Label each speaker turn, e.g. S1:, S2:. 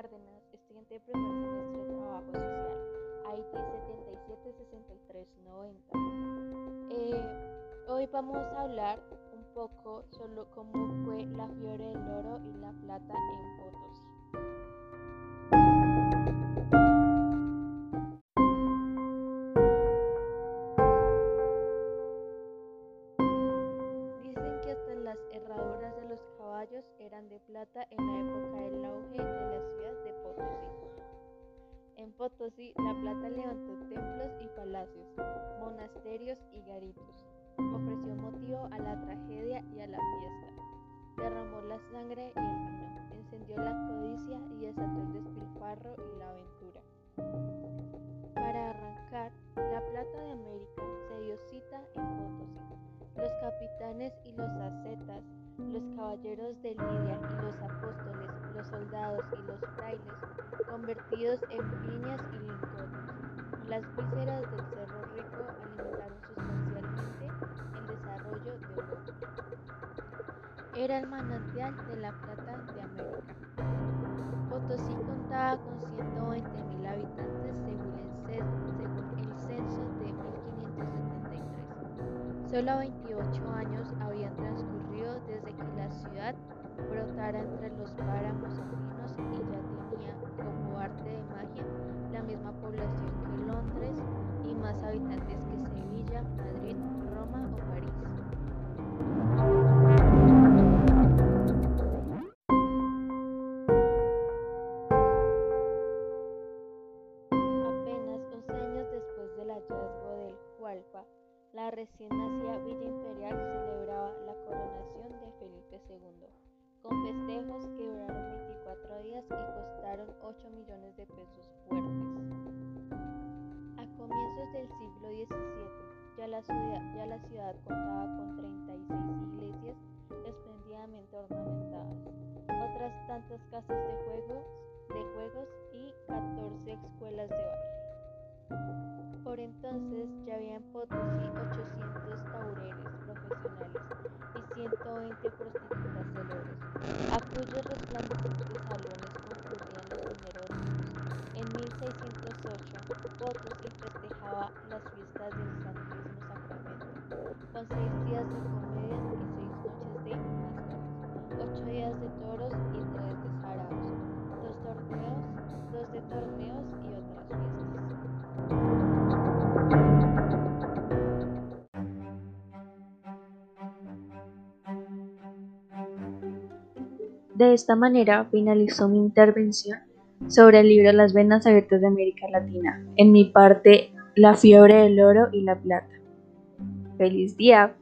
S1: Cárdenas, estudiante de primer semestre de Trabajo Social, IT 776390. Eh, hoy vamos a hablar un poco sobre cómo fue la fiebre del oro y la plata en Potosí. Dicen que hasta las herraduras de los caballos eran de plata en la época del auge Potosí, la plata levantó templos y palacios, monasterios y garitos ofreció motivo a la tragedia y a la fiesta. Derramó la sangre y el vino, encendió la codicia y desató el despilfarro y la aventura. Para arrancar, la plata de América se dio cita en Potosí. Los capitanes y los ascetas, los caballeros de Lidia y los apóstoles, los soldados y los frailes, convertidos en piñas y lincones, las vísceras del cerro rico alimentaron sustancialmente el desarrollo de Europa. Era el manantial de la plata de América. Potosí contaba con 120.000 habitantes según el, censo de 1573. Solo 28 años habían transcurrido desde que la ciudad brotara entre los páramos andinos y ya tenía como arte de magia la misma población que Londres y más habitantes que Sevilla, Madrid, Roma o París. Apenas 11 años después del hallazgo del Hualpa, la recién nacida Villa Imperial celebraba la coronación de Felipe II, con festejos que duraron 24 días y costaron 8 millones de pesos fuertes. A comienzos del siglo XVII, ya la, ciudad, ya la ciudad contaba con 36 iglesias esplendidamente ornamentadas, otras tantas casas de juegos, de juegos y 14 escuelas de baile. Por entonces ya había en Potosí 800 taureles profesionales y 120 prostitutas célebres, a cuyos resplandecientes festejaba las fiestas del Santísimo Sacramento, con seis días de comedias y seis noches de máscaras, ocho días de toros y tres de saraos, dos torneos, dos de torneos y otras fiestas.
S2: De esta manera finalizó mi intervención sobre el libro Las venas abiertas de América Latina. En mi parte, la fiebre del oro y la plata. ¡Feliz día!